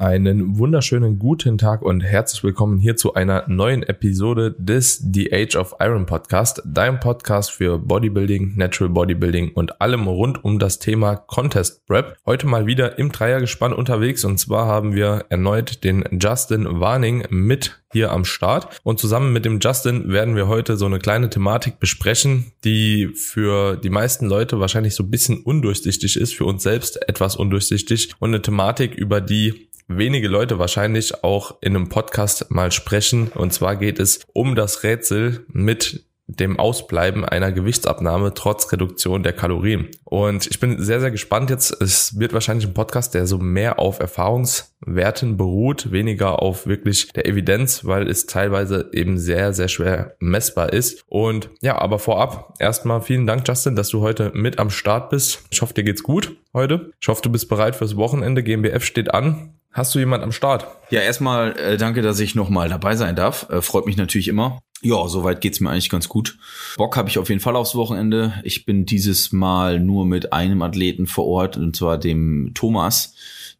Einen wunderschönen guten Tag und herzlich willkommen hier zu einer neuen Episode des The Age of Iron Podcast, dein Podcast für Bodybuilding, Natural Bodybuilding und allem rund um das Thema Contest Prep. Heute mal wieder im Dreiergespann unterwegs und zwar haben wir erneut den Justin Warning mit hier am Start. Und zusammen mit dem Justin werden wir heute so eine kleine Thematik besprechen, die für die meisten Leute wahrscheinlich so ein bisschen undurchsichtig ist, für uns selbst etwas undurchsichtig und eine Thematik, über die wenige Leute wahrscheinlich auch in einem Podcast mal sprechen. Und zwar geht es um das Rätsel mit dem Ausbleiben einer Gewichtsabnahme trotz Reduktion der Kalorien. Und ich bin sehr, sehr gespannt jetzt. Es wird wahrscheinlich ein Podcast, der so mehr auf Erfahrungswerten beruht, weniger auf wirklich der Evidenz, weil es teilweise eben sehr, sehr schwer messbar ist. Und ja, aber vorab erstmal vielen Dank, Justin, dass du heute mit am Start bist. Ich hoffe, dir geht's gut heute. Ich hoffe, du bist bereit fürs Wochenende. GmbF steht an. Hast du jemand am Start? Ja, erstmal äh, danke, dass ich nochmal dabei sein darf. Äh, freut mich natürlich immer. Ja, soweit geht's mir eigentlich ganz gut. Bock habe ich auf jeden Fall aufs Wochenende. Ich bin dieses Mal nur mit einem Athleten vor Ort, und zwar dem Thomas,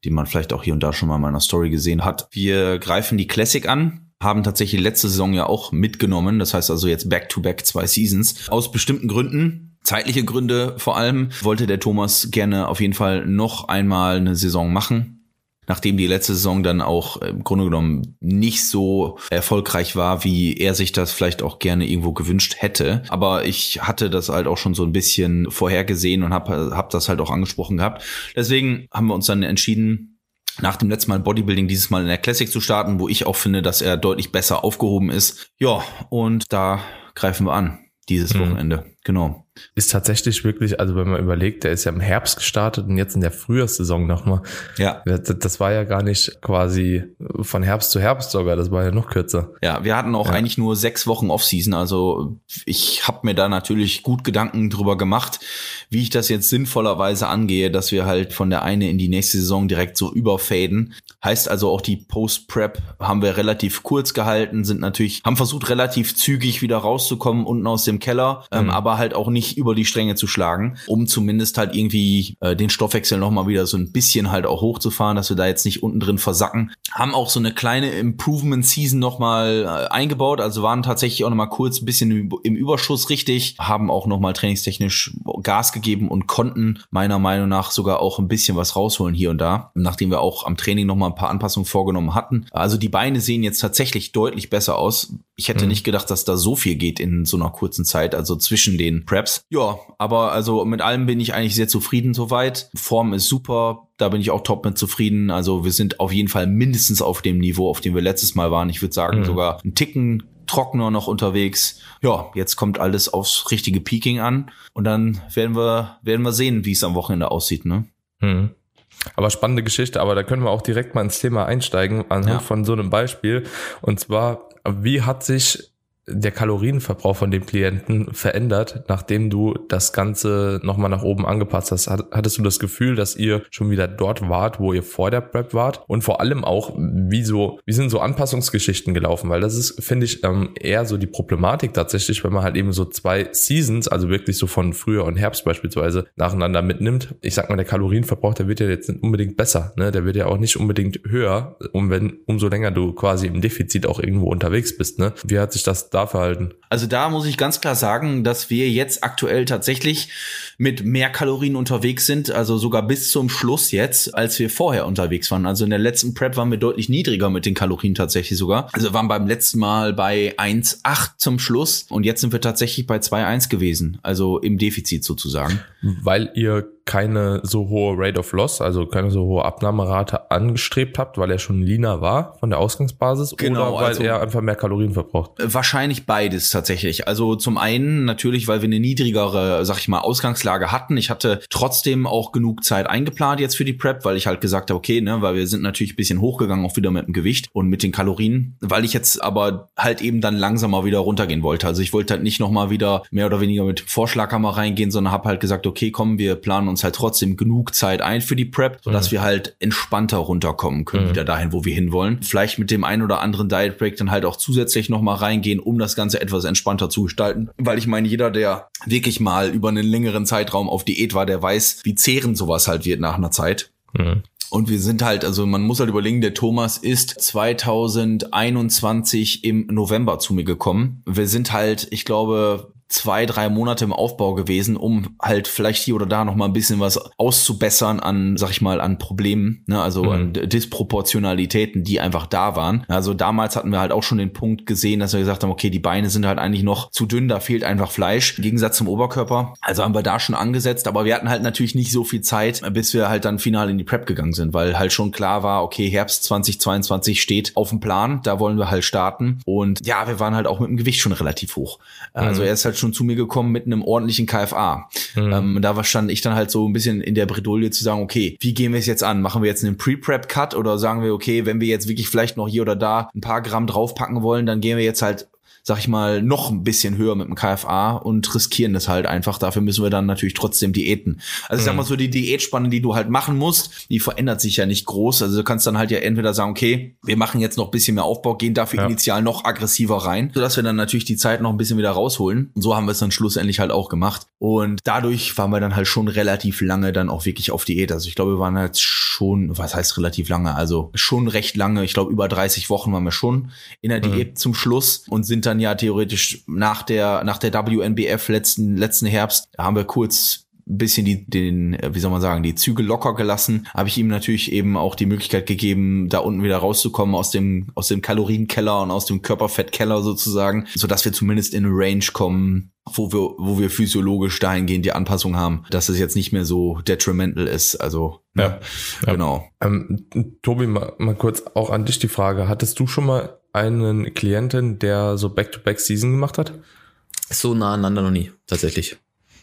den man vielleicht auch hier und da schon mal in meiner Story gesehen hat. Wir greifen die Classic an, haben tatsächlich letzte Saison ja auch mitgenommen. Das heißt also jetzt back-to-back -back zwei Seasons. Aus bestimmten Gründen, zeitliche Gründe vor allem, wollte der Thomas gerne auf jeden Fall noch einmal eine Saison machen nachdem die letzte Saison dann auch im Grunde genommen nicht so erfolgreich war, wie er sich das vielleicht auch gerne irgendwo gewünscht hätte. Aber ich hatte das halt auch schon so ein bisschen vorhergesehen und habe hab das halt auch angesprochen gehabt. Deswegen haben wir uns dann entschieden, nach dem letzten Mal Bodybuilding dieses Mal in der Classic zu starten, wo ich auch finde, dass er deutlich besser aufgehoben ist. Ja, und da greifen wir an dieses mhm. Wochenende. Genau ist tatsächlich wirklich, also wenn man überlegt, der ist ja im Herbst gestartet und jetzt in der Frühjahrssaison nochmal. Ja. Das war ja gar nicht quasi von Herbst zu Herbst sogar, das war ja noch kürzer. Ja, wir hatten auch ja. eigentlich nur sechs Wochen Offseason, also ich habe mir da natürlich gut Gedanken drüber gemacht, wie ich das jetzt sinnvollerweise angehe, dass wir halt von der eine in die nächste Saison direkt so überfaden. Heißt also auch die Post-Prep haben wir relativ kurz gehalten, sind natürlich, haben versucht relativ zügig wieder rauszukommen unten aus dem Keller, ähm, mhm. ähm, aber halt auch nicht nicht über die Stränge zu schlagen, um zumindest halt irgendwie äh, den Stoffwechsel nochmal wieder so ein bisschen halt auch hochzufahren, dass wir da jetzt nicht unten drin versacken. Haben auch so eine kleine Improvement Season nochmal äh, eingebaut, also waren tatsächlich auch nochmal kurz ein bisschen im, im Überschuss richtig, haben auch nochmal trainingstechnisch Gas gegeben und konnten meiner Meinung nach sogar auch ein bisschen was rausholen hier und da, nachdem wir auch am Training nochmal ein paar Anpassungen vorgenommen hatten. Also die Beine sehen jetzt tatsächlich deutlich besser aus. Ich hätte mhm. nicht gedacht, dass da so viel geht in so einer kurzen Zeit, also zwischen den Preps. Ja, aber also mit allem bin ich eigentlich sehr zufrieden soweit. Form ist super, da bin ich auch top mit zufrieden. Also wir sind auf jeden Fall mindestens auf dem Niveau, auf dem wir letztes Mal waren. Ich würde sagen, mhm. sogar einen Ticken trockener noch unterwegs. Ja, jetzt kommt alles aufs richtige Peaking an und dann werden wir, werden wir sehen, wie es am Wochenende aussieht, ne? Mhm. Aber spannende Geschichte, aber da können wir auch direkt mal ins Thema einsteigen anhand ja. von so einem Beispiel. Und zwar, wie hat sich der Kalorienverbrauch von dem Klienten verändert, nachdem du das Ganze nochmal nach oben angepasst hast? Hattest du das Gefühl, dass ihr schon wieder dort wart, wo ihr vor der Prep wart? Und vor allem auch, wie so, wie sind so Anpassungsgeschichten gelaufen? Weil das ist, finde ich, ähm, eher so die Problematik tatsächlich, wenn man halt eben so zwei Seasons, also wirklich so von Frühjahr und Herbst beispielsweise, nacheinander mitnimmt. Ich sag mal, der Kalorienverbrauch, der wird ja jetzt nicht unbedingt besser, ne? Der wird ja auch nicht unbedingt höher, um wenn, umso länger du quasi im Defizit auch irgendwo unterwegs bist, ne? Wie hat sich das da da verhalten? Also da muss ich ganz klar sagen, dass wir jetzt aktuell tatsächlich mit mehr Kalorien unterwegs sind, also sogar bis zum Schluss jetzt, als wir vorher unterwegs waren. Also in der letzten Prep waren wir deutlich niedriger mit den Kalorien tatsächlich sogar. Also waren beim letzten Mal bei 1,8 zum Schluss und jetzt sind wir tatsächlich bei 2,1 gewesen, also im Defizit sozusagen. Weil ihr keine so hohe Rate of Loss, also keine so hohe Abnahmerate angestrebt habt, weil er schon leaner war von der Ausgangsbasis genau, oder weil also er einfach mehr Kalorien verbraucht? Wahrscheinlich beides tatsächlich. Also zum einen natürlich, weil wir eine niedrigere, sag ich mal, Ausgangslage hatten. Ich hatte trotzdem auch genug Zeit eingeplant jetzt für die Prep, weil ich halt gesagt habe, okay, ne, weil wir sind natürlich ein bisschen hochgegangen, auch wieder mit dem Gewicht und mit den Kalorien, weil ich jetzt aber halt eben dann langsamer wieder runtergehen wollte. Also ich wollte halt nicht nochmal wieder mehr oder weniger mit Vorschlaghammer reingehen, sondern habe halt gesagt, okay, komm, wir planen uns halt trotzdem genug Zeit ein für die Prep, sodass mhm. wir halt entspannter runterkommen können, mhm. wieder dahin, wo wir hinwollen. Vielleicht mit dem einen oder anderen Diet Break dann halt auch zusätzlich nochmal reingehen, um das Ganze etwas entspannter zu gestalten. Weil ich meine, jeder, der wirklich mal über einen längeren Zeitraum auf Diät war, der weiß, wie zehrend sowas halt wird nach einer Zeit. Mhm. Und wir sind halt, also man muss halt überlegen, der Thomas ist 2021 im November zu mir gekommen. Wir sind halt, ich glaube, zwei, drei Monate im Aufbau gewesen, um halt vielleicht hier oder da noch mal ein bisschen was auszubessern an, sag ich mal, an Problemen, ne? also mhm. an Disproportionalitäten, die einfach da waren. Also damals hatten wir halt auch schon den Punkt gesehen, dass wir gesagt haben, okay, die Beine sind halt eigentlich noch zu dünn, da fehlt einfach Fleisch, im Gegensatz zum Oberkörper. Also haben wir da schon angesetzt, aber wir hatten halt natürlich nicht so viel Zeit, bis wir halt dann final in die Prep gegangen sind, weil halt schon klar war, okay, Herbst 2022 steht auf dem Plan, da wollen wir halt starten. Und ja, wir waren halt auch mit dem Gewicht schon relativ hoch. Also mhm. er ist halt schon zu mir gekommen mit einem ordentlichen KFA. Mhm. Ähm, da stand ich dann halt so ein bisschen in der Bredouille zu sagen, okay, wie gehen wir es jetzt an? Machen wir jetzt einen Pre-Prep-Cut oder sagen wir, okay, wenn wir jetzt wirklich vielleicht noch hier oder da ein paar Gramm draufpacken wollen, dann gehen wir jetzt halt sag ich mal, noch ein bisschen höher mit dem KFA und riskieren das halt einfach. Dafür müssen wir dann natürlich trotzdem Diäten. Also ich sag mhm. mal so, die Diätspanne, die du halt machen musst, die verändert sich ja nicht groß. Also du kannst dann halt ja entweder sagen, okay, wir machen jetzt noch ein bisschen mehr Aufbau, gehen dafür ja. initial noch aggressiver rein, sodass wir dann natürlich die Zeit noch ein bisschen wieder rausholen. Und so haben wir es dann schlussendlich halt auch gemacht. Und dadurch waren wir dann halt schon relativ lange dann auch wirklich auf Diät. Also ich glaube, wir waren halt schon, was heißt relativ lange? Also schon recht lange. Ich glaube, über 30 Wochen waren wir schon in der mhm. Diät mhm. zum Schluss und sind dann ja theoretisch nach der, nach der WNBF letzten, letzten Herbst, haben wir kurz ein bisschen die, den, wie soll man sagen, die Züge locker gelassen, habe ich ihm natürlich eben auch die Möglichkeit gegeben, da unten wieder rauszukommen aus dem, aus dem Kalorienkeller und aus dem Körperfettkeller sozusagen, so dass wir zumindest in eine Range kommen, wo wir, wo wir physiologisch dahingehend die Anpassung haben, dass es jetzt nicht mehr so detrimental ist. Also, ja, ja. genau. Ähm, Tobi, mal, mal kurz auch an dich die Frage. Hattest du schon mal einen Klienten, der so Back-to-Back-Season gemacht hat? So nah aneinander noch nie, tatsächlich.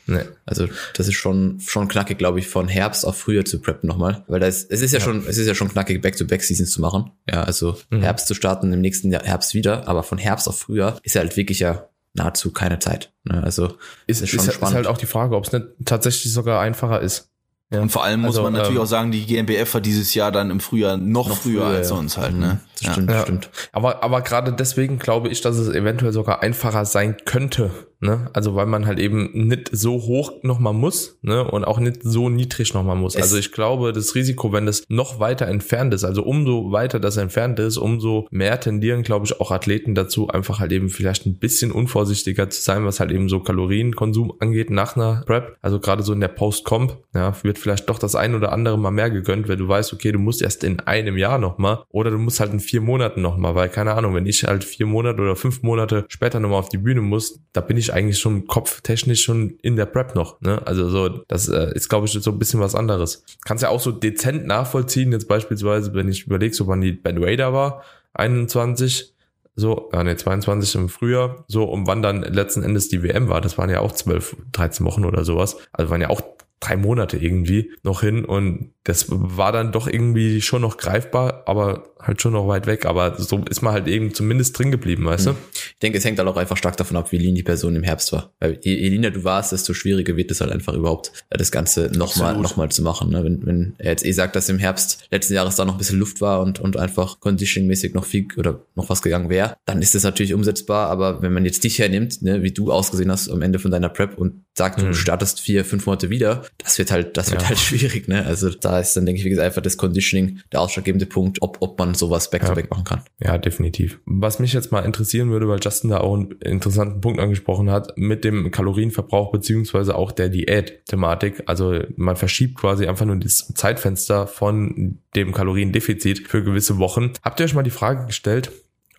Nee. Also das ist schon schon knackig, glaube ich, von Herbst auf Frühjahr zu preppen nochmal, weil das es ist ja, ja, schon es ist ja schon knackig Back-to-Back-Seasons zu machen. Ja, also mhm. Herbst zu starten im nächsten Jahr Herbst wieder, aber von Herbst auf Frühjahr ist ja halt wirklich ja nahezu keine Zeit. Ne? Also ist, ist schon ist, spannend. Ist halt auch die Frage, ob es nicht tatsächlich sogar einfacher ist. Ja. Und vor allem muss also, man natürlich ähm, auch sagen, die GmbF hat dieses Jahr dann im Frühjahr noch, noch früher, früher, als sonst halt, ne? Das stimmt, ja. stimmt. Aber, aber gerade deswegen glaube ich, dass es eventuell sogar einfacher sein könnte, Ne? Also weil man halt eben nicht so hoch nochmal muss ne? und auch nicht so niedrig nochmal muss. Es also ich glaube, das Risiko, wenn das noch weiter entfernt ist, also umso weiter das entfernt ist, umso mehr tendieren, glaube ich, auch Athleten dazu, einfach halt eben vielleicht ein bisschen unvorsichtiger zu sein, was halt eben so Kalorienkonsum angeht nach einer Prep. Also gerade so in der Post-Comp, ja, wird vielleicht doch das ein oder andere mal mehr gegönnt, wenn du weißt, okay, du musst erst in einem Jahr nochmal oder du musst halt in vier Monaten nochmal, weil keine Ahnung, wenn ich halt vier Monate oder fünf Monate später nochmal auf die Bühne muss, da bin ich ich eigentlich schon kopftechnisch schon in der Prep noch. Ne? Also so, das äh, ist, glaube ich, so ein bisschen was anderes. Kannst ja auch so dezent nachvollziehen, jetzt beispielsweise, wenn ich überlege, so wann die Ben Raider war, 21, so, ja, ne, 22 im Frühjahr, so, um wann dann letzten Endes die WM war, das waren ja auch 12, 13 Wochen oder sowas. Also waren ja auch drei Monate irgendwie noch hin und das war dann doch irgendwie schon noch greifbar, aber halt schon noch weit weg. Aber so ist man halt eben zumindest drin geblieben, weißt du? Ich denke, es hängt halt auch einfach stark davon ab, wie lean die Person im Herbst war. Weil je, je leaner du warst, desto schwieriger wird es halt einfach überhaupt, äh, das Ganze nochmal noch mal zu machen. Ne? Wenn, wenn er jetzt eh sagt, dass im Herbst letzten Jahres da noch ein bisschen Luft war und, und einfach conditioningmäßig noch viel oder noch was gegangen wäre, dann ist das natürlich umsetzbar. Aber wenn man jetzt dich hernimmt, ne, wie du ausgesehen hast am Ende von deiner Prep und sagt, mhm. du startest vier, fünf Monate wieder, das wird halt, das wird ja. halt schwierig. Ne? Also da ist dann, denke ich, wie gesagt, einfach das Conditioning der ausschlaggebende Punkt, ob, ob man sowas back-to-back -back machen kann. Ja, definitiv. Was mich jetzt mal interessieren würde, weil Justin da auch einen interessanten Punkt angesprochen hat, mit dem Kalorienverbrauch beziehungsweise auch der Diät-Thematik. Also man verschiebt quasi einfach nur das Zeitfenster von dem Kaloriendefizit für gewisse Wochen. Habt ihr euch mal die Frage gestellt,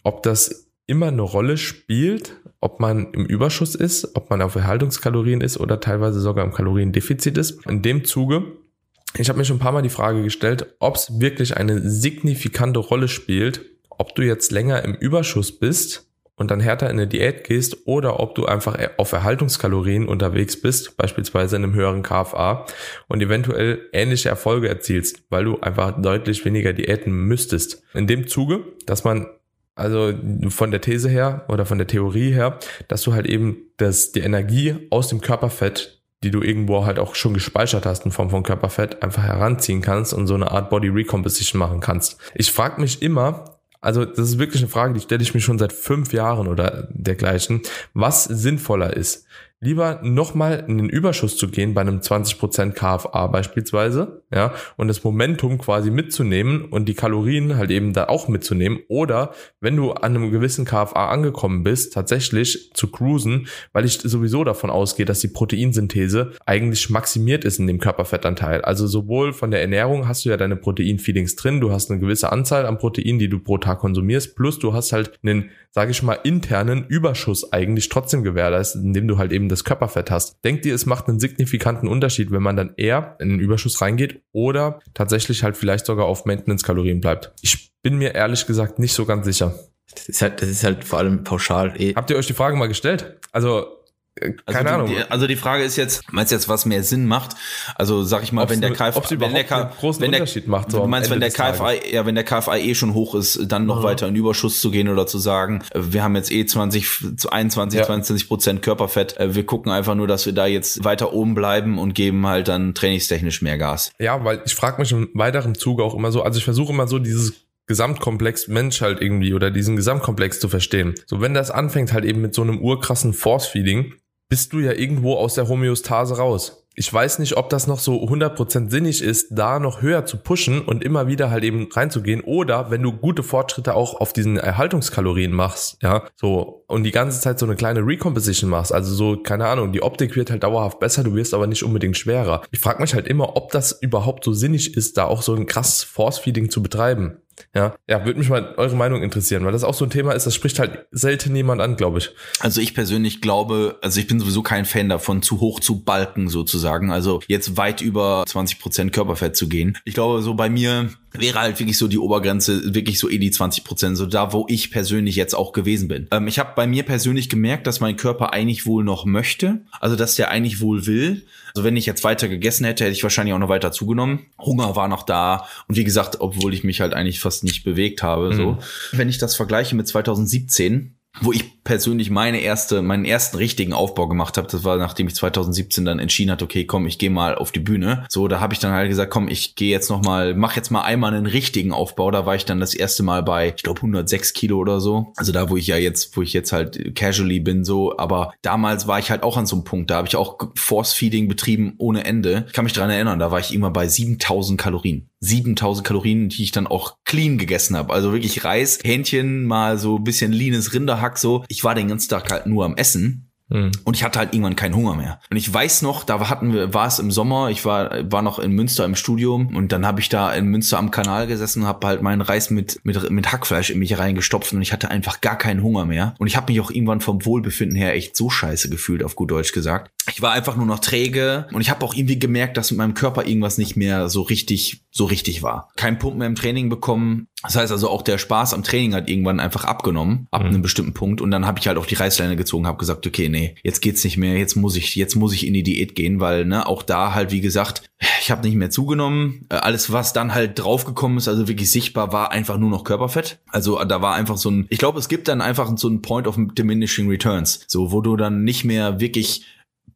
ob das immer eine Rolle spielt, ob man im Überschuss ist, ob man auf Erhaltungskalorien ist oder teilweise sogar im Kaloriendefizit ist. In dem Zuge ich habe mir schon ein paar Mal die Frage gestellt, ob es wirklich eine signifikante Rolle spielt, ob du jetzt länger im Überschuss bist und dann härter in eine Diät gehst oder ob du einfach auf Erhaltungskalorien unterwegs bist, beispielsweise in einem höheren KFA und eventuell ähnliche Erfolge erzielst, weil du einfach deutlich weniger Diäten müsstest. In dem Zuge, dass man also von der These her oder von der Theorie her, dass du halt eben das, die Energie aus dem Körperfett die du irgendwo halt auch schon gespeichert hast in Form von Körperfett, einfach heranziehen kannst und so eine Art Body Recomposition machen kannst. Ich frage mich immer, also das ist wirklich eine Frage, die stelle ich mir schon seit fünf Jahren oder dergleichen, was sinnvoller ist. Lieber nochmal in den Überschuss zu gehen bei einem 20% KFA beispielsweise, ja, und das Momentum quasi mitzunehmen und die Kalorien halt eben da auch mitzunehmen oder wenn du an einem gewissen KFA angekommen bist, tatsächlich zu cruisen, weil ich sowieso davon ausgehe, dass die Proteinsynthese eigentlich maximiert ist in dem Körperfettanteil. Also sowohl von der Ernährung hast du ja deine Proteinfeedings drin, du hast eine gewisse Anzahl an Proteinen, die du pro Tag konsumierst, plus du hast halt einen, sage ich mal, internen Überschuss eigentlich trotzdem gewährleistet, indem du halt eben das Körperfett hast. Denkt ihr, es macht einen signifikanten Unterschied, wenn man dann eher in den Überschuss reingeht oder tatsächlich halt vielleicht sogar auf Maintenance-Kalorien bleibt? Ich bin mir ehrlich gesagt nicht so ganz sicher. Das ist halt, das ist halt vor allem pauschal. Eh. Habt ihr euch die Frage mal gestellt? Also keine also Ahnung. Die, also die Frage ist jetzt, meinst du jetzt, was mehr Sinn macht? Also sag ich mal, ob's wenn der KFA, KFA, wenn der großen wenn der, Unterschied macht, so du meinst, wenn der KFA, ja, wenn der KFA eh schon hoch ist, dann noch mhm. weiter in Überschuss zu gehen oder zu sagen, äh, wir haben jetzt eh 20 zu 21, ja. 22 Prozent Körperfett, äh, wir gucken einfach nur, dass wir da jetzt weiter oben bleiben und geben halt dann trainingstechnisch mehr Gas. Ja, weil ich frage mich im weiteren Zuge auch immer so, also ich versuche immer so dieses Gesamtkomplex Mensch halt irgendwie oder diesen Gesamtkomplex zu verstehen. So, wenn das anfängt halt eben mit so einem urkrassen Force-Feeding, bist du ja irgendwo aus der Homöostase raus. Ich weiß nicht, ob das noch so 100% sinnig ist, da noch höher zu pushen und immer wieder halt eben reinzugehen oder wenn du gute Fortschritte auch auf diesen Erhaltungskalorien machst, ja, so und die ganze Zeit so eine kleine Recomposition machst, also so keine Ahnung, die Optik wird halt dauerhaft besser, du wirst aber nicht unbedingt schwerer. Ich frage mich halt immer, ob das überhaupt so sinnig ist, da auch so ein krasses Force Feeding zu betreiben. Ja, ja, würde mich mal eure Meinung interessieren, weil das auch so ein Thema ist, das spricht halt selten jemand an, glaube ich. Also ich persönlich glaube, also ich bin sowieso kein Fan davon, zu hoch zu balken sozusagen, also jetzt weit über 20 Prozent Körperfett zu gehen. Ich glaube, so bei mir wäre halt wirklich so die Obergrenze, wirklich so eh die 20 Prozent, so da, wo ich persönlich jetzt auch gewesen bin. Ähm, ich habe bei mir persönlich gemerkt, dass mein Körper eigentlich wohl noch möchte, also dass der eigentlich wohl will. Also wenn ich jetzt weiter gegessen hätte, hätte ich wahrscheinlich auch noch weiter zugenommen. Hunger war noch da und wie gesagt, obwohl ich mich halt eigentlich fast nicht bewegt habe, mhm. so. Wenn ich das vergleiche mit 2017, wo ich persönlich meine erste, meinen ersten richtigen Aufbau gemacht habe. Das war, nachdem ich 2017 dann entschieden hatte, okay, komm, ich gehe mal auf die Bühne. So, da habe ich dann halt gesagt, komm, ich gehe jetzt noch mal, mach jetzt mal einmal einen richtigen Aufbau. Da war ich dann das erste Mal bei, ich glaube, 106 Kilo oder so. Also da, wo ich ja jetzt, wo ich jetzt halt casually bin, so. Aber damals war ich halt auch an so einem Punkt. Da habe ich auch Force Feeding betrieben ohne Ende. Ich kann mich dran erinnern, da war ich immer bei 7000 Kalorien. 7000 Kalorien, die ich dann auch clean gegessen habe. Also wirklich Reis, Hähnchen, mal so ein bisschen leanes Rinderhack so. Ich war den ganzen Tag halt nur am Essen Mhm. Und ich hatte halt irgendwann keinen Hunger mehr. Und ich weiß noch, da hatten wir, war es im Sommer, ich war, war noch in Münster im Studium und dann habe ich da in Münster am Kanal gesessen und habe halt meinen Reis mit, mit, mit Hackfleisch in mich reingestopft und ich hatte einfach gar keinen Hunger mehr. Und ich habe mich auch irgendwann vom Wohlbefinden her echt so scheiße gefühlt, auf gut Deutsch gesagt. Ich war einfach nur noch träge und ich habe auch irgendwie gemerkt, dass mit meinem Körper irgendwas nicht mehr so richtig, so richtig war. Kein Pump mehr im Training bekommen. Das heißt also auch der Spaß am Training hat irgendwann einfach abgenommen, ab mhm. einem bestimmten Punkt. Und dann habe ich halt auch die Reißleine gezogen, habe gesagt, okay, nee, jetzt geht's nicht mehr, jetzt muss ich, jetzt muss ich in die Diät gehen, weil ne, auch da halt wie gesagt, ich habe nicht mehr zugenommen. Äh, alles, was dann halt draufgekommen ist, also wirklich sichtbar, war einfach nur noch Körperfett. Also da war einfach so ein, ich glaube, es gibt dann einfach so ein Point of diminishing returns, so wo du dann nicht mehr wirklich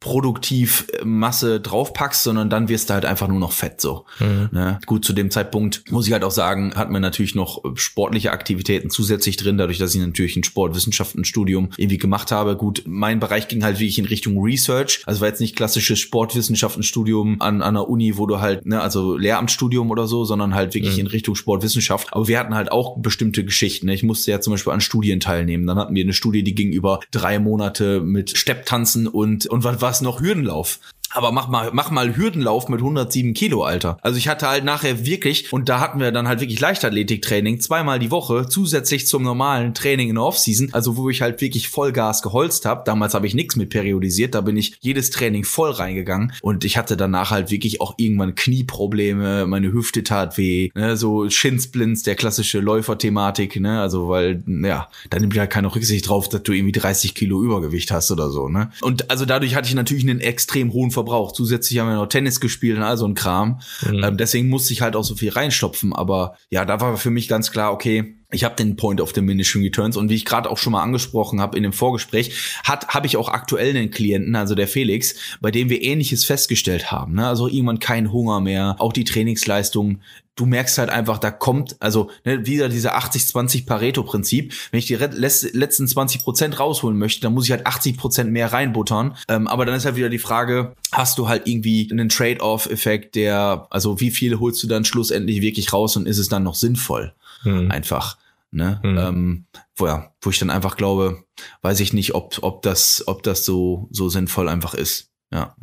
produktiv äh, Masse draufpackst, sondern dann wirst du halt einfach nur noch fett so. Mhm. Ne? Gut, zu dem Zeitpunkt muss ich halt auch sagen, hat man natürlich noch sportliche Aktivitäten zusätzlich drin, dadurch, dass ich natürlich ein Sportwissenschaftenstudium irgendwie gemacht habe. Gut, mein Bereich ging halt wirklich in Richtung Research, also war jetzt nicht klassisches Sportwissenschaftenstudium an, an einer Uni, wo du halt, ne, also Lehramtsstudium oder so, sondern halt wirklich mhm. in Richtung Sportwissenschaft. Aber wir hatten halt auch bestimmte Geschichten. Ne? Ich musste ja zum Beispiel an Studien teilnehmen. Dann hatten wir eine Studie, die ging über drei Monate mit Stepptanzen und, und was es noch Hürdenlauf. Aber mach mal, mach mal Hürdenlauf mit 107 Kilo, Alter. Also ich hatte halt nachher wirklich, und da hatten wir dann halt wirklich Leichtathletiktraining zweimal die Woche, zusätzlich zum normalen Training in der Offseason, also wo ich halt wirklich Vollgas geholzt habe. Damals habe ich nichts mit periodisiert, da bin ich jedes Training voll reingegangen und ich hatte danach halt wirklich auch irgendwann Knieprobleme, meine Hüfte tat weh, ne, so Shinsplints, der klassische Läuferthematik, ne, also weil, ja, da nimmt ja keine Rücksicht drauf, dass du irgendwie 30 Kilo Übergewicht hast oder so, ne. Und also dadurch hatte ich natürlich einen extrem hohen Verbrauch. Zusätzlich haben wir noch Tennis gespielt und all so ein Kram. Mhm. Ähm, deswegen musste ich halt auch so viel reinstopfen. Aber ja, da war für mich ganz klar, okay, ich habe den Point of Diminishing Returns und wie ich gerade auch schon mal angesprochen habe in dem Vorgespräch, hat habe ich auch aktuell einen Klienten, also der Felix, bei dem wir ähnliches festgestellt haben. Ne? Also irgendwann kein Hunger mehr, auch die Trainingsleistung. Du merkst halt einfach, da kommt, also ne, wieder diese 80-20 Pareto-Prinzip. Wenn ich die letzten 20 Prozent rausholen möchte, dann muss ich halt 80 Prozent mehr reinbuttern. Ähm, aber dann ist halt wieder die Frage, hast du halt irgendwie einen Trade-off-Effekt, der, also wie viel holst du dann schlussendlich wirklich raus und ist es dann noch sinnvoll? Hm. Einfach. Ne? Mhm. Ähm, wo, ja, wo ich dann einfach glaube, weiß ich nicht, ob, ob das, ob das so, so sinnvoll einfach ist. Ja.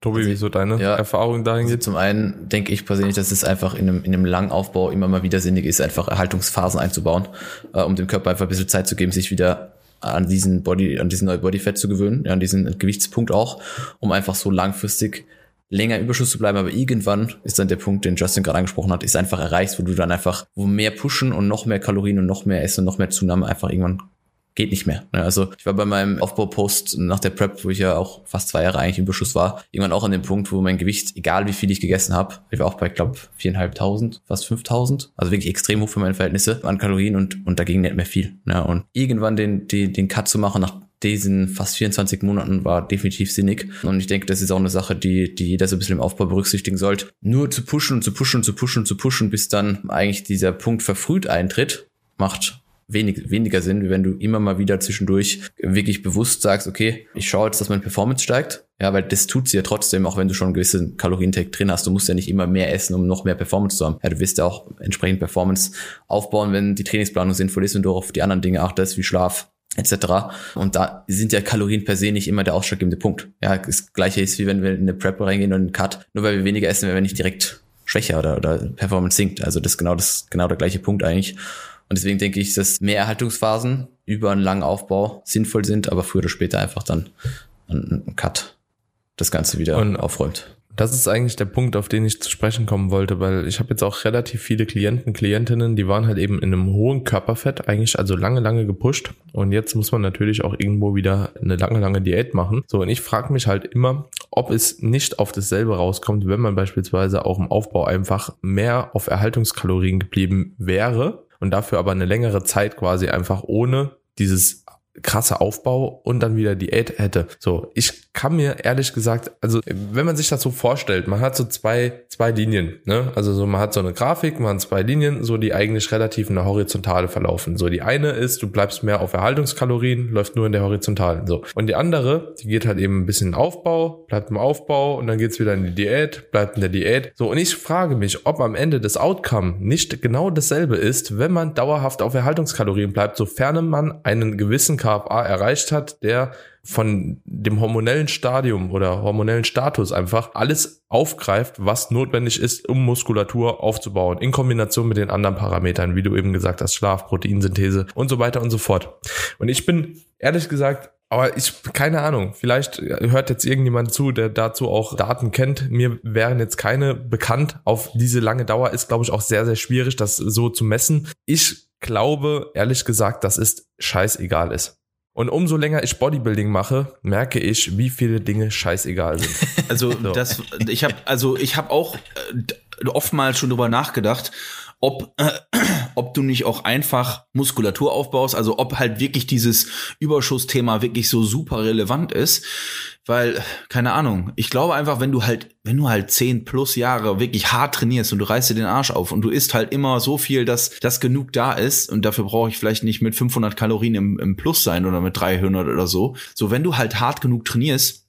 Tobi, also, wie so deine ja, Erfahrung dahin also geht? Zum einen denke ich persönlich, dass es einfach in einem, in einem langen Aufbau immer mal wieder sinnig ist, einfach Erhaltungsphasen einzubauen, äh, um dem Körper einfach ein bisschen Zeit zu geben, sich wieder an diesen Body, an diesen neuen Bodyfett zu gewöhnen, ja, an diesen Gewichtspunkt auch, um einfach so langfristig länger im Überschuss zu bleiben, aber irgendwann ist dann der Punkt, den Justin gerade angesprochen hat, ist einfach erreicht, wo du dann einfach, wo mehr pushen und noch mehr Kalorien und noch mehr Essen und noch mehr Zunahme einfach irgendwann geht nicht mehr. Also ich war bei meinem Aufbaupost nach der Prep, wo ich ja auch fast zwei Jahre eigentlich im Überschuss war, irgendwann auch an dem Punkt, wo mein Gewicht, egal wie viel ich gegessen habe, ich war auch bei, glaube viereinhalbtausend, fast fünftausend, also wirklich extrem hoch für meine Verhältnisse an Kalorien und, und da ging nicht mehr viel. Und irgendwann den, den, den Cut zu machen nach diesen fast 24 Monaten war definitiv sinnig. Und ich denke, das ist auch eine Sache, die, die jeder so ein bisschen im Aufbau berücksichtigen sollte. Nur zu pushen und zu pushen und zu pushen und zu pushen, bis dann eigentlich dieser Punkt verfrüht eintritt, macht wenig, weniger Sinn, wie wenn du immer mal wieder zwischendurch wirklich bewusst sagst, okay, ich schaue jetzt, dass meine Performance steigt. Ja, weil das tut sie ja trotzdem, auch wenn du schon einen gewissen Kalorientake drin hast. Du musst ja nicht immer mehr essen, um noch mehr Performance zu haben. Ja, du wirst ja auch entsprechend Performance aufbauen, wenn die Trainingsplanung sinnvoll ist und du auf die anderen Dinge achtest, wie Schlaf, etc. Und da sind ja Kalorien per se nicht immer der ausschlaggebende Punkt. Ja, das gleiche ist, wie wenn wir in eine Prep reingehen und einen Cut. Nur weil wir weniger essen, werden wir nicht direkt schwächer oder, oder Performance sinkt. Also das ist genau das, genau der gleiche Punkt eigentlich. Und deswegen denke ich, dass mehr Erhaltungsphasen über einen langen Aufbau sinnvoll sind, aber früher oder später einfach dann ein Cut das Ganze wieder und aufräumt. Das ist eigentlich der Punkt, auf den ich zu sprechen kommen wollte, weil ich habe jetzt auch relativ viele Klienten, Klientinnen, die waren halt eben in einem hohen Körperfett, eigentlich also lange, lange gepusht. Und jetzt muss man natürlich auch irgendwo wieder eine lange, lange Diät machen. So, und ich frage mich halt immer, ob es nicht auf dasselbe rauskommt, wenn man beispielsweise auch im Aufbau einfach mehr auf Erhaltungskalorien geblieben wäre und dafür aber eine längere Zeit quasi einfach ohne dieses krasse Aufbau und dann wieder Diät hätte. So, ich kann mir ehrlich gesagt, also wenn man sich das so vorstellt, man hat so zwei, zwei Linien, ne? Also so, man hat so eine Grafik, man hat zwei Linien, so die eigentlich relativ in der Horizontale verlaufen. So, die eine ist, du bleibst mehr auf Erhaltungskalorien, läuft nur in der Horizontalen. So. Und die andere, die geht halt eben ein bisschen in Aufbau, bleibt im Aufbau und dann geht's wieder in die Diät, bleibt in der Diät. So, und ich frage mich, ob am Ende das Outcome nicht genau dasselbe ist, wenn man dauerhaft auf Erhaltungskalorien bleibt, sofern man einen gewissen KFA erreicht hat, der von dem hormonellen Stadium oder hormonellen Status einfach alles aufgreift, was notwendig ist, um Muskulatur aufzubauen, in Kombination mit den anderen Parametern, wie du eben gesagt hast, Schlaf, Proteinsynthese und so weiter und so fort. Und ich bin ehrlich gesagt aber ich, keine Ahnung, vielleicht hört jetzt irgendjemand zu, der dazu auch Daten kennt. Mir wären jetzt keine bekannt. Auf diese lange Dauer ist, glaube ich, auch sehr, sehr schwierig, das so zu messen. Ich glaube, ehrlich gesagt, dass es scheißegal ist. Und umso länger ich Bodybuilding mache, merke ich, wie viele Dinge scheißegal sind. Also so. das, ich habe, also ich habe auch äh, oftmals schon drüber nachgedacht, ob, äh, ob du nicht auch einfach Muskulatur aufbaust, also ob halt wirklich dieses Überschussthema wirklich so super relevant ist. Weil, keine Ahnung, ich glaube einfach, wenn du halt, wenn du halt zehn plus Jahre wirklich hart trainierst und du reißt dir den Arsch auf und du isst halt immer so viel, dass das genug da ist und dafür brauche ich vielleicht nicht mit 500 Kalorien im, im Plus sein oder mit 300 oder so. So, wenn du halt hart genug trainierst,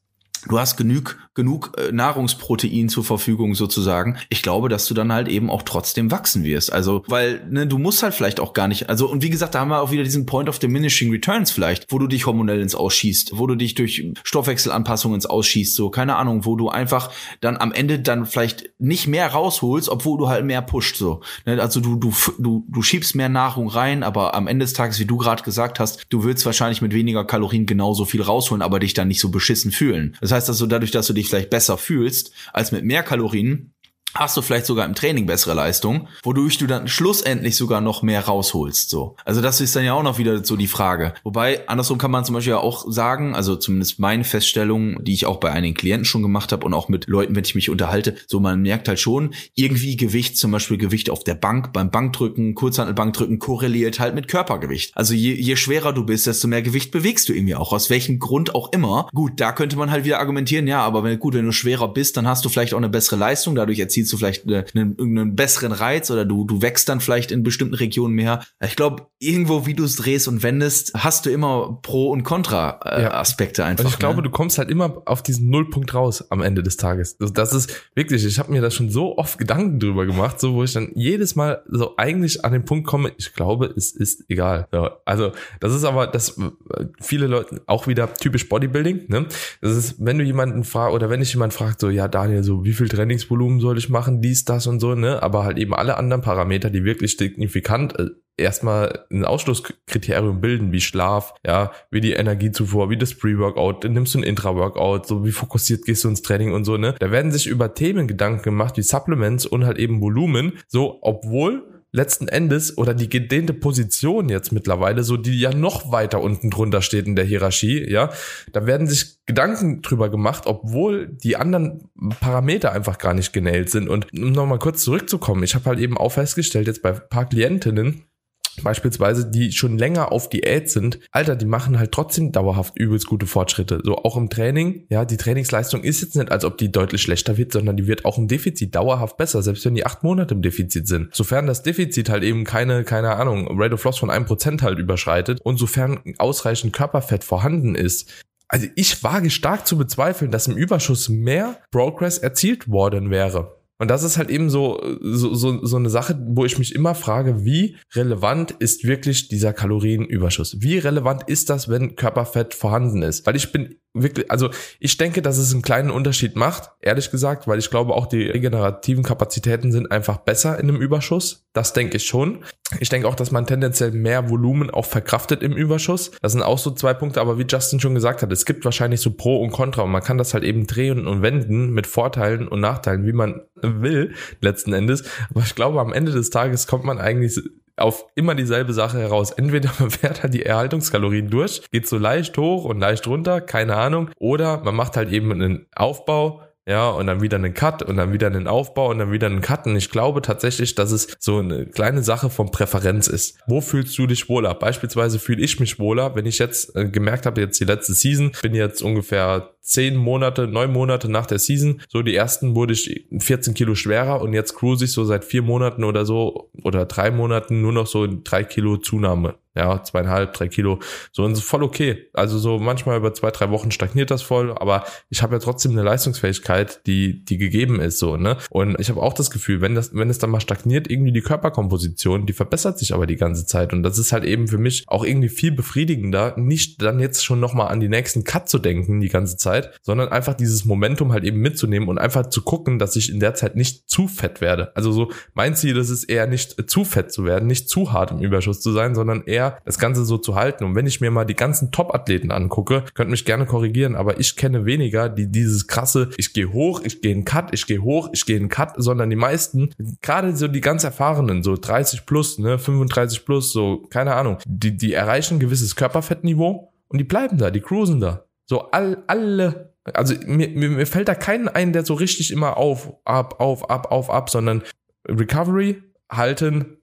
du hast genug, genug äh, Nahrungsprotein zur Verfügung sozusagen. Ich glaube, dass du dann halt eben auch trotzdem wachsen wirst. Also, weil ne, du musst halt vielleicht auch gar nicht, also und wie gesagt, da haben wir auch wieder diesen Point of diminishing returns vielleicht, wo du dich hormonell ins Ausschießt, wo du dich durch Stoffwechselanpassungen ins Ausschießt, so keine Ahnung, wo du einfach dann am Ende dann vielleicht nicht mehr rausholst, obwohl du halt mehr pusht so. Ne, also du du du du schiebst mehr Nahrung rein, aber am Ende des Tages, wie du gerade gesagt hast, du willst wahrscheinlich mit weniger Kalorien genauso viel rausholen, aber dich dann nicht so beschissen fühlen. Das heißt also, dadurch, dass du dich vielleicht besser fühlst als mit mehr Kalorien, hast du vielleicht sogar im Training bessere Leistung, wodurch du dann schlussendlich sogar noch mehr rausholst. So, also das ist dann ja auch noch wieder so die Frage. Wobei andersrum kann man zum Beispiel auch sagen, also zumindest meine Feststellung, die ich auch bei einigen Klienten schon gemacht habe und auch mit Leuten, wenn ich mich unterhalte, so man merkt halt schon, irgendwie Gewicht, zum Beispiel Gewicht auf der Bank, beim Bankdrücken, Kurzhantelbankdrücken korreliert halt mit Körpergewicht. Also je, je schwerer du bist, desto mehr Gewicht bewegst du irgendwie auch, aus welchem Grund auch immer. Gut, da könnte man halt wieder argumentieren, ja, aber wenn, gut, wenn du schwerer bist, dann hast du vielleicht auch eine bessere Leistung, dadurch erzielst du vielleicht eine, einen, besseren Reiz oder du, du wächst dann vielleicht in bestimmten Regionen mehr. Ich glaube, irgendwo, wie du es drehst und wendest, hast du immer Pro- und Kontra-Aspekte äh, ja. einfach. Also ich glaube, ne? du kommst halt immer auf diesen Nullpunkt raus am Ende des Tages. Das, das ist wirklich, ich habe mir da schon so oft Gedanken drüber gemacht, so wo ich dann jedes Mal so eigentlich an den Punkt komme, ich glaube, es ist egal. So, also das ist aber, das viele Leute auch wieder typisch Bodybuilding. Ne? Das ist, wenn du jemanden fragst oder wenn ich jemand fragt, so ja Daniel, so wie viel Trainingsvolumen soll ich machen, dies, das und so, ne? Aber halt eben alle anderen Parameter, die wirklich signifikant äh, erstmal ein Ausschlusskriterium bilden, wie Schlaf, ja, wie die Energiezufuhr, wie das Pre-Workout, nimmst du ein Intra-Workout, so wie fokussiert gehst du ins Training und so, ne? Da werden sich über Themen Gedanken gemacht, wie Supplements und halt eben Volumen, so, obwohl letzten Endes oder die gedehnte Position jetzt mittlerweile, so die ja noch weiter unten drunter steht in der Hierarchie, ja, da werden sich Gedanken drüber gemacht, obwohl die anderen Parameter einfach gar nicht genäht sind. Und um nochmal kurz zurückzukommen, ich habe halt eben auch festgestellt, jetzt bei paar Klientinnen, beispielsweise, die schon länger auf Diät sind, Alter, die machen halt trotzdem dauerhaft übelst gute Fortschritte. So auch im Training, ja, die Trainingsleistung ist jetzt nicht, als ob die deutlich schlechter wird, sondern die wird auch im Defizit dauerhaft besser, selbst wenn die acht Monate im Defizit sind. Sofern das Defizit halt eben keine, keine Ahnung, Rate of Loss von einem Prozent halt überschreitet und sofern ausreichend Körperfett vorhanden ist, also ich wage stark zu bezweifeln, dass im Überschuss mehr Progress erzielt worden wäre. Und das ist halt eben so, so, so, so eine Sache, wo ich mich immer frage, wie relevant ist wirklich dieser Kalorienüberschuss? Wie relevant ist das, wenn Körperfett vorhanden ist? Weil ich bin wirklich, also ich denke, dass es einen kleinen Unterschied macht, ehrlich gesagt, weil ich glaube auch die regenerativen Kapazitäten sind einfach besser in einem Überschuss. Das denke ich schon. Ich denke auch, dass man tendenziell mehr Volumen auch verkraftet im Überschuss. Das sind auch so zwei Punkte, aber wie Justin schon gesagt hat, es gibt wahrscheinlich so Pro und Contra und man kann das halt eben drehen und wenden mit Vorteilen und Nachteilen, wie man will, letzten Endes. Aber ich glaube, am Ende des Tages kommt man eigentlich auf immer dieselbe Sache heraus. Entweder man fährt halt die Erhaltungskalorien durch, geht so leicht hoch und leicht runter, keine Ahnung, oder man macht halt eben einen Aufbau, ja, und dann wieder einen Cut und dann wieder einen Aufbau und dann wieder einen Cut. Und ich glaube tatsächlich, dass es so eine kleine Sache von Präferenz ist. Wo fühlst du dich wohler? Beispielsweise fühle ich mich wohler, wenn ich jetzt äh, gemerkt habe, jetzt die letzte Season, bin jetzt ungefähr zehn Monate, neun Monate nach der Season. So die ersten wurde ich 14 Kilo schwerer und jetzt cruise ich so seit vier Monaten oder so oder drei Monaten nur noch so drei Kilo Zunahme ja, zweieinhalb, drei Kilo. So, und voll okay. Also so manchmal über zwei, drei Wochen stagniert das voll, aber ich habe ja trotzdem eine Leistungsfähigkeit, die, die gegeben ist, so, ne? Und ich habe auch das Gefühl, wenn das, wenn es dann mal stagniert, irgendwie die Körperkomposition, die verbessert sich aber die ganze Zeit. Und das ist halt eben für mich auch irgendwie viel befriedigender, nicht dann jetzt schon nochmal an die nächsten Cut zu denken die ganze Zeit, sondern einfach dieses Momentum halt eben mitzunehmen und einfach zu gucken, dass ich in der Zeit nicht zu fett werde. Also so mein Ziel ist es eher nicht zu fett zu werden, nicht zu hart im Überschuss zu sein, sondern eher schwer, das Ganze so zu halten. Und wenn ich mir mal die ganzen Top-Athleten angucke, könnt mich gerne korrigieren, aber ich kenne weniger, die dieses krasse, ich gehe hoch, ich gehe in Cut, ich gehe hoch, ich gehe in Cut, sondern die meisten, gerade so die ganz erfahrenen, so 30 plus, ne, 35 plus, so, keine Ahnung, die, die erreichen ein gewisses Körperfettniveau und die bleiben da, die cruisen da. So all, alle also mir, mir, mir fällt da keinen ein, der so richtig immer auf, ab, auf, ab, auf, ab, sondern Recovery, halten,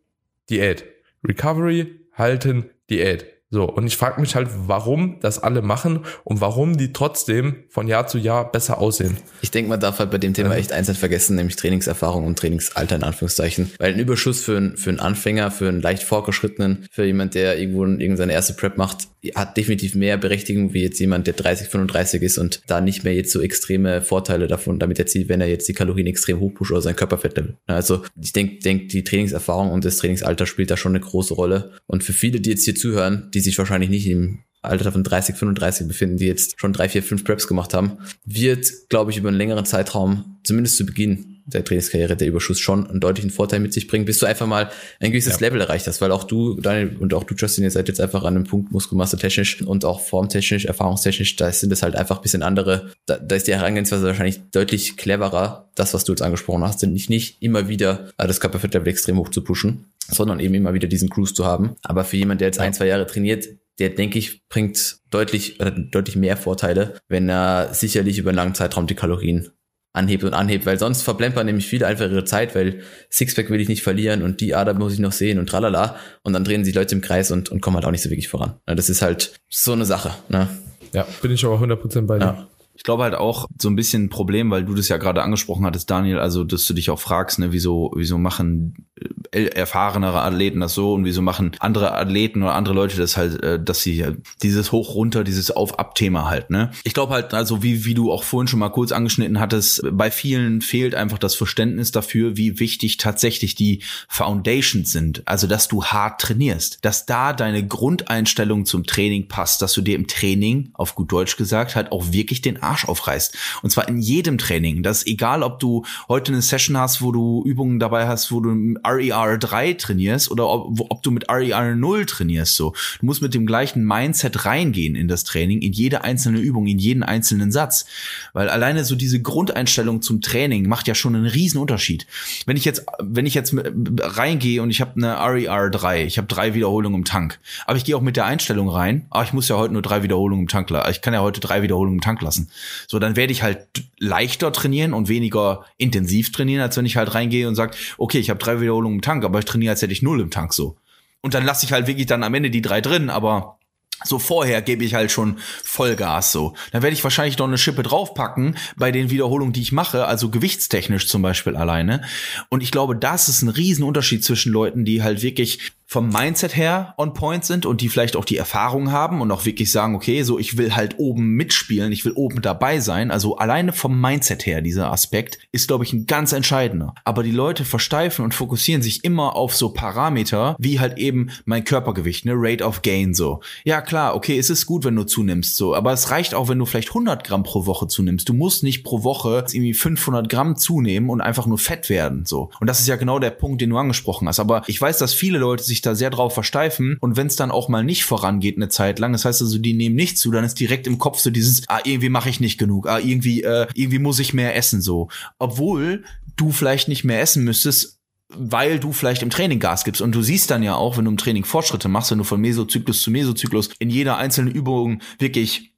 Diät. Recovery, halten Diät. So, und ich frage mich halt, warum das alle machen und warum die trotzdem von Jahr zu Jahr besser aussehen. Ich denke, man darf halt bei dem Thema echt eins nicht vergessen, nämlich Trainingserfahrung und Trainingsalter in Anführungszeichen. Weil ein Überschuss für, einen für einen Anfänger, für einen leicht vorgeschrittenen, für jemand, der irgendwo irgendeine erste Prep macht, hat definitiv mehr Berechtigung wie jetzt jemand, der 30, 35 ist und da nicht mehr jetzt so extreme Vorteile davon damit erzielt, wenn er jetzt die Kalorien extrem hochpusht oder sein Körperfettlevel. Also ich denke, denk, die Trainingserfahrung und das Trainingsalter spielt da schon eine große Rolle. Und für viele, die jetzt hier zuhören, die sich wahrscheinlich nicht im Alter von 30, 35 befinden, die jetzt schon drei, vier, fünf Preps gemacht haben, wird, glaube ich, über einen längeren Zeitraum, zumindest zu Beginn, der Trainingskarriere der Überschuss schon einen deutlichen Vorteil mit sich bringen, bis du einfach mal ein gewisses ja. Level erreicht hast, weil auch du, Daniel und auch du, Justin, ihr seid jetzt einfach an einem Punkt Muskelmasse technisch und auch formtechnisch, erfahrungstechnisch, da sind es halt einfach ein bisschen andere, da, da ist die Herangehensweise wahrscheinlich deutlich cleverer, das, was du jetzt angesprochen hast, sind nicht, nicht immer wieder äh, das Körperfettlevel extrem hoch zu pushen, sondern eben immer wieder diesen Cruise zu haben. Aber für jemand, der jetzt ein, zwei Jahre trainiert, der, denke ich, bringt deutlich, oder deutlich mehr Vorteile, wenn er sicherlich über einen langen Zeitraum die Kalorien anhebt und anhebt, weil sonst verplempern nämlich viele einfach ihre Zeit, weil Sixpack will ich nicht verlieren und die Ader muss ich noch sehen und tralala und dann drehen sich Leute im Kreis und, und kommen halt auch nicht so wirklich voran. Das ist halt so eine Sache. Ne? Ja, bin ich aber 100% bei dir. Ja. Ich glaube halt auch so ein bisschen ein Problem, weil du das ja gerade angesprochen hattest, Daniel, also dass du dich auch fragst, ne, wieso, wieso machen äh, erfahrenere Athleten das so und wieso machen andere Athleten oder andere Leute das halt, äh, dass sie dieses hoch runter, dieses Auf-Ab-Thema halt, ne? Ich glaube halt, also wie, wie du auch vorhin schon mal kurz angeschnitten hattest, bei vielen fehlt einfach das Verständnis dafür, wie wichtig tatsächlich die Foundations sind. Also, dass du hart trainierst, dass da deine Grundeinstellung zum Training passt, dass du dir im Training, auf gut Deutsch gesagt, halt auch wirklich den Arsch aufreißt. Und zwar in jedem Training. Das ist egal, ob du heute eine Session hast, wo du Übungen dabei hast, wo du RER 3 trainierst oder ob, ob du mit RER 0 trainierst. So, du musst mit dem gleichen Mindset reingehen in das Training, in jede einzelne Übung, in jeden einzelnen Satz. Weil alleine so diese Grundeinstellung zum Training macht ja schon einen riesen Unterschied. Wenn ich jetzt, wenn ich jetzt reingehe und ich habe eine RER 3, ich habe drei Wiederholungen im Tank, aber ich gehe auch mit der Einstellung rein, ah, ich muss ja heute nur drei Wiederholungen im Tank lassen. Ich kann ja heute drei Wiederholungen im Tank lassen. So, dann werde ich halt leichter trainieren und weniger intensiv trainieren, als wenn ich halt reingehe und sage, okay, ich habe drei Wiederholungen im Tank, aber ich trainiere, als hätte ich null im Tank so. Und dann lasse ich halt wirklich dann am Ende die drei drin, aber so vorher gebe ich halt schon Vollgas so. Dann werde ich wahrscheinlich noch eine Schippe draufpacken bei den Wiederholungen, die ich mache, also gewichtstechnisch zum Beispiel alleine. Und ich glaube, das ist ein Riesenunterschied zwischen Leuten, die halt wirklich vom Mindset her on point sind und die vielleicht auch die Erfahrung haben und auch wirklich sagen, okay, so ich will halt oben mitspielen, ich will oben dabei sein. Also alleine vom Mindset her, dieser Aspekt ist, glaube ich, ein ganz entscheidender. Aber die Leute versteifen und fokussieren sich immer auf so Parameter, wie halt eben mein Körpergewicht, ne, Rate of Gain so. Ja, klar, okay, es ist gut, wenn du zunimmst so, aber es reicht auch, wenn du vielleicht 100 Gramm pro Woche zunimmst. Du musst nicht pro Woche irgendwie 500 Gramm zunehmen und einfach nur fett werden so. Und das ist ja genau der Punkt, den du angesprochen hast. Aber ich weiß, dass viele Leute sich sich da sehr drauf versteifen und wenn es dann auch mal nicht vorangeht eine Zeit lang, das heißt also, die nehmen nicht zu, dann ist direkt im Kopf so dieses, ah, irgendwie mache ich nicht genug, ah, irgendwie, äh, irgendwie muss ich mehr essen so. Obwohl du vielleicht nicht mehr essen müsstest, weil du vielleicht im Training Gas gibst. Und du siehst dann ja auch, wenn du im Training Fortschritte machst, wenn du von Mesozyklus zu Mesozyklus in jeder einzelnen Übung wirklich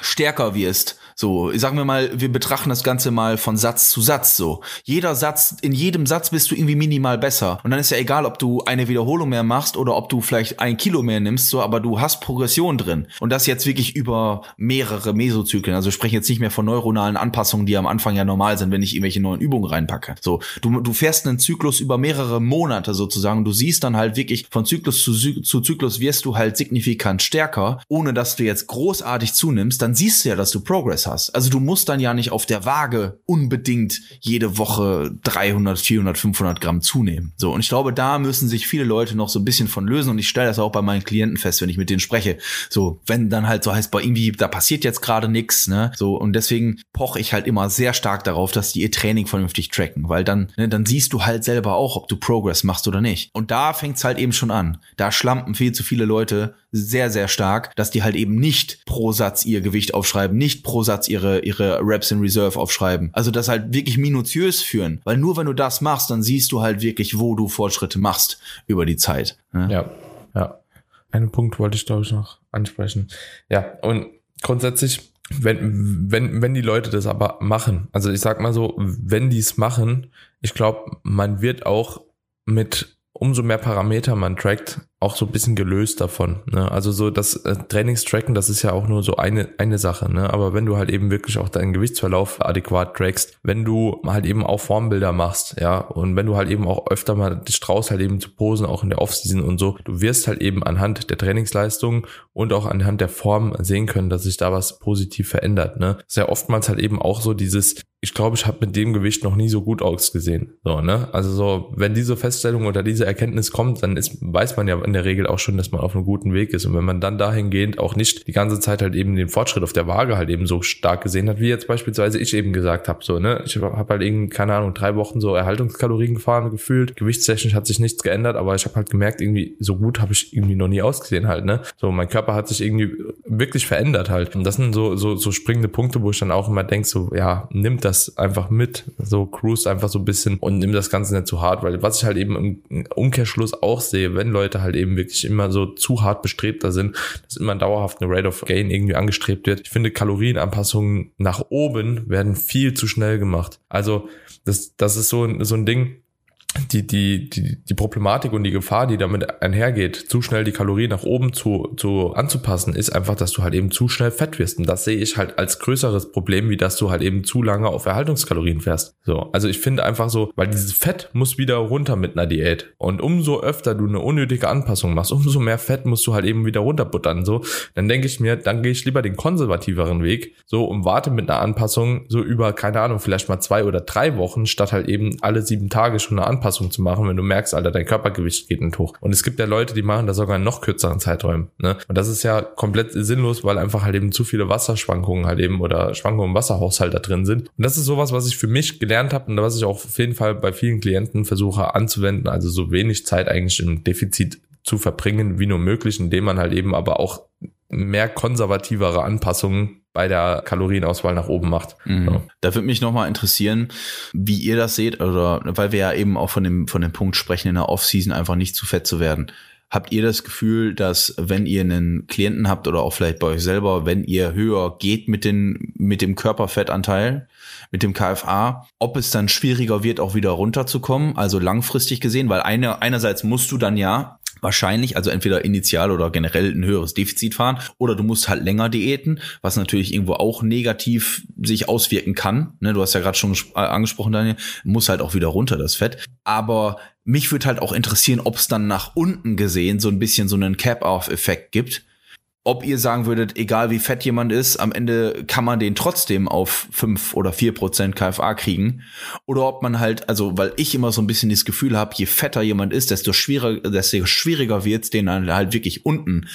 stärker wirst, so, sagen wir mal, wir betrachten das Ganze mal von Satz zu Satz so. Jeder Satz, in jedem Satz bist du irgendwie minimal besser. Und dann ist ja egal, ob du eine Wiederholung mehr machst oder ob du vielleicht ein Kilo mehr nimmst, so, aber du hast Progression drin. Und das jetzt wirklich über mehrere Mesozyklen. Also sprechen jetzt nicht mehr von neuronalen Anpassungen, die am Anfang ja normal sind, wenn ich irgendwelche neuen Übungen reinpacke. So, du, du fährst einen Zyklus über mehrere Monate sozusagen. Du siehst dann halt wirklich von Zyklus zu, zu Zyklus wirst du halt signifikant stärker, ohne dass du jetzt großartig zunimmst. Dann siehst du ja, dass du Progress hast. Also du musst dann ja nicht auf der Waage unbedingt jede Woche 300, 400, 500 Gramm zunehmen. So, und ich glaube, da müssen sich viele Leute noch so ein bisschen von lösen und ich stelle das auch bei meinen Klienten fest, wenn ich mit denen spreche. So, wenn dann halt so heißt, bei irgendwie, da passiert jetzt gerade nichts, ne? So, und deswegen poche ich halt immer sehr stark darauf, dass die ihr Training vernünftig tracken, weil dann, ne, dann siehst du halt selber auch, ob du Progress machst oder nicht. Und da fängt's halt eben schon an. Da schlampen viel zu viele Leute sehr, sehr stark, dass die halt eben nicht pro Satz ihr Gewicht aufschreiben, nicht pro Satz ihre, ihre Reps in Reserve aufschreiben. Also das halt wirklich minutiös führen. Weil nur wenn du das machst, dann siehst du halt wirklich, wo du Fortschritte machst über die Zeit. Ne? Ja, ja. Einen Punkt wollte ich, glaube ich, noch ansprechen. Ja, und grundsätzlich, wenn, wenn, wenn die Leute das aber machen, also ich sag mal so, wenn die es machen, ich glaube, man wird auch mit umso mehr Parameter man trackt, auch so ein bisschen gelöst davon. Ne? Also so das äh, Trainingstracken, das ist ja auch nur so eine, eine Sache. Ne? Aber wenn du halt eben wirklich auch deinen Gewichtsverlauf adäquat trackst, wenn du halt eben auch Formbilder machst, ja, und wenn du halt eben auch öfter mal dich traust, halt eben zu posen, auch in der Offseason und so, du wirst halt eben anhand der Trainingsleistung und auch anhand der Form sehen können, dass sich da was positiv verändert. Ne? Sehr oftmals halt eben auch so dieses, ich glaube, ich habe mit dem Gewicht noch nie so gut ausgesehen. So, ne? Also so, wenn diese Feststellung oder diese Erkenntnis kommt, dann ist, weiß man ja in der Regel auch schon, dass man auf einem guten Weg ist. Und wenn man dann dahingehend auch nicht die ganze Zeit halt eben den Fortschritt auf der Waage halt eben so stark gesehen hat, wie jetzt beispielsweise ich eben gesagt habe, so, ne, ich habe halt irgendwie, keine Ahnung, drei Wochen so Erhaltungskalorien gefahren gefühlt. Gewichtstechnisch hat sich nichts geändert, aber ich habe halt gemerkt, irgendwie so gut habe ich irgendwie noch nie ausgesehen halt, ne. So, mein Körper hat sich irgendwie wirklich verändert halt. Und das sind so, so, so springende Punkte, wo ich dann auch immer denke, so, ja, nimm das einfach mit, so cruise einfach so ein bisschen und nimm das Ganze nicht zu hart, weil was ich halt eben im Umkehrschluss auch sehe, wenn Leute halt eben wirklich immer so zu hart bestrebter sind, dass immer dauerhaft eine Rate of Gain irgendwie angestrebt wird. Ich finde, Kalorienanpassungen nach oben werden viel zu schnell gemacht. Also, das, das ist so, so ein Ding, die, die, die, die Problematik und die Gefahr, die damit einhergeht, zu schnell die Kalorien nach oben zu, zu anzupassen, ist einfach, dass du halt eben zu schnell fett wirst. Und das sehe ich halt als größeres Problem, wie dass du halt eben zu lange auf Erhaltungskalorien fährst. So. Also ich finde einfach so, weil dieses Fett muss wieder runter mit einer Diät. Und umso öfter du eine unnötige Anpassung machst, umso mehr Fett musst du halt eben wieder runterbuttern. So, dann denke ich mir, dann gehe ich lieber den konservativeren Weg, so und warte mit einer Anpassung so über, keine Ahnung, vielleicht mal zwei oder drei Wochen, statt halt eben alle sieben Tage schon eine Anpassung Anpassung zu machen, wenn du merkst, Alter, dein Körpergewicht geht nicht hoch. Und es gibt ja Leute, die machen das sogar in noch kürzeren Zeiträumen. Ne? Und das ist ja komplett sinnlos, weil einfach halt eben zu viele Wasserschwankungen halt eben oder Schwankungen im Wasserhaushalt da drin sind. Und das ist sowas, was ich für mich gelernt habe und was ich auch auf jeden Fall bei vielen Klienten versuche anzuwenden, also so wenig Zeit eigentlich im Defizit zu verbringen wie nur möglich, indem man halt eben aber auch mehr konservativere Anpassungen bei der Kalorienauswahl nach oben macht. Mhm. Ja. Da würde mich nochmal interessieren, wie ihr das seht, oder weil wir ja eben auch von dem, von dem Punkt sprechen, in der Offseason einfach nicht zu fett zu werden. Habt ihr das Gefühl, dass wenn ihr einen Klienten habt oder auch vielleicht bei euch selber, wenn ihr höher geht mit, den, mit dem Körperfettanteil, mit dem KFA, ob es dann schwieriger wird, auch wieder runterzukommen, also langfristig gesehen, weil eine, einerseits musst du dann ja wahrscheinlich, also entweder initial oder generell ein höheres Defizit fahren oder du musst halt länger diäten, was natürlich irgendwo auch negativ sich auswirken kann. Ne, du hast ja gerade schon äh, angesprochen, Daniel, muss halt auch wieder runter das Fett. Aber mich würde halt auch interessieren, ob es dann nach unten gesehen so ein bisschen so einen Cap-Off-Effekt gibt ob ihr sagen würdet, egal wie fett jemand ist, am Ende kann man den trotzdem auf fünf oder vier Prozent KFA kriegen. Oder ob man halt, also weil ich immer so ein bisschen das Gefühl habe, je fetter jemand ist, desto schwieriger, desto schwieriger wird es, den halt wirklich unten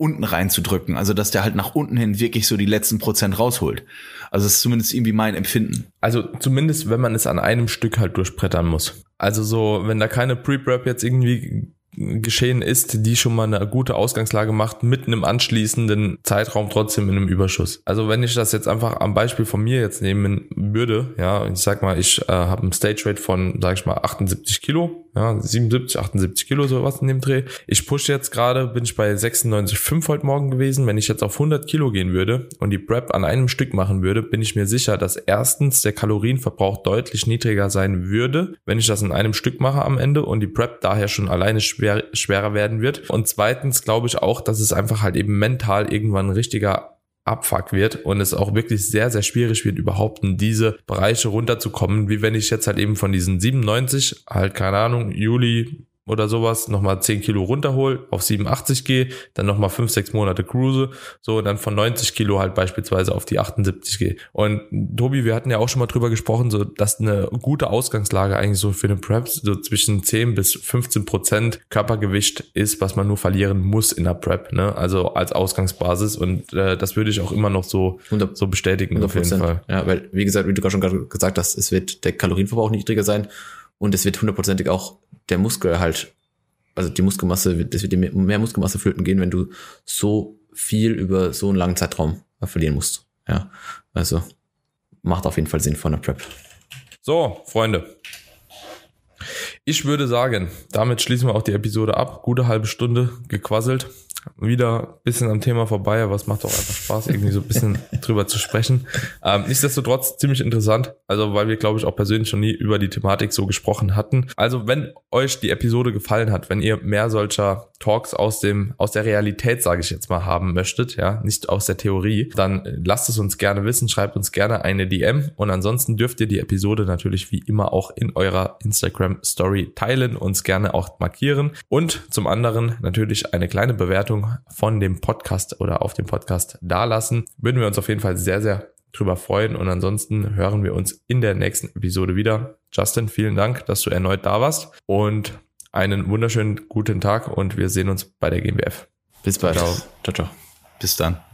unten reinzudrücken. Also dass der halt nach unten hin wirklich so die letzten Prozent rausholt. Also das ist zumindest irgendwie mein Empfinden. Also zumindest, wenn man es an einem Stück halt durchbrettern muss. Also so, wenn da keine Pre-Prep jetzt irgendwie geschehen ist, die schon mal eine gute Ausgangslage macht, mit einem anschließenden Zeitraum trotzdem in einem Überschuss. Also wenn ich das jetzt einfach am Beispiel von mir jetzt nehmen würde, ja, ich sag mal, ich äh, habe einen Stage Rate von, sag ich mal, 78 Kilo, ja, 77, 78 Kilo, sowas in dem Dreh. Ich push jetzt gerade, bin ich bei 96,5 heute Morgen gewesen. Wenn ich jetzt auf 100 Kilo gehen würde und die Prep an einem Stück machen würde, bin ich mir sicher, dass erstens der Kalorienverbrauch deutlich niedriger sein würde, wenn ich das in einem Stück mache am Ende und die Prep daher schon alleine schwer, schwerer werden wird. Und zweitens glaube ich auch, dass es einfach halt eben mental irgendwann ein richtiger Abfuck wird und es auch wirklich sehr, sehr schwierig wird, überhaupt in diese Bereiche runterzukommen, wie wenn ich jetzt halt eben von diesen 97, halt keine Ahnung, Juli oder sowas, nochmal 10 Kilo runterhol, auf 87 gehe, dann nochmal 5, 6 Monate cruise, so dann von 90 Kilo halt beispielsweise auf die 78 gehe. Und Tobi, wir hatten ja auch schon mal drüber gesprochen, so dass eine gute Ausgangslage eigentlich so für eine Prep so zwischen 10 bis 15 Prozent Körpergewicht ist, was man nur verlieren muss in der Prep, ne? Also als Ausgangsbasis und äh, das würde ich auch immer noch so, 100, so bestätigen 100%. auf jeden Fall. Ja, weil wie gesagt, wie du gerade schon gesagt hast, es wird der Kalorienverbrauch niedriger sein und es wird hundertprozentig auch der Muskel halt, also die Muskelmasse, es wird dir mehr Muskelmasse flöten gehen, wenn du so viel über so einen langen Zeitraum verlieren musst. Ja, also macht auf jeden Fall Sinn von der Prep. So, Freunde. Ich würde sagen, damit schließen wir auch die Episode ab. Gute halbe Stunde gequasselt wieder bisschen am Thema vorbei, aber es macht auch einfach Spaß, irgendwie so ein bisschen drüber zu sprechen. Ähm, nichtsdestotrotz ziemlich interessant, also weil wir, glaube ich, auch persönlich schon nie über die Thematik so gesprochen hatten. Also wenn euch die Episode gefallen hat, wenn ihr mehr solcher Talks aus dem aus der Realität, sage ich jetzt mal, haben möchtet, ja, nicht aus der Theorie, dann lasst es uns gerne wissen, schreibt uns gerne eine DM und ansonsten dürft ihr die Episode natürlich wie immer auch in eurer Instagram Story teilen, uns gerne auch markieren und zum anderen natürlich eine kleine Bewertung Bewertung von dem Podcast oder auf dem Podcast dalassen. Würden wir uns auf jeden Fall sehr, sehr drüber freuen. Und ansonsten hören wir uns in der nächsten Episode wieder. Justin, vielen Dank, dass du erneut da warst. Und einen wunderschönen guten Tag und wir sehen uns bei der GmbF. Bis bald. Ciao. Ciao, ciao. Bis dann.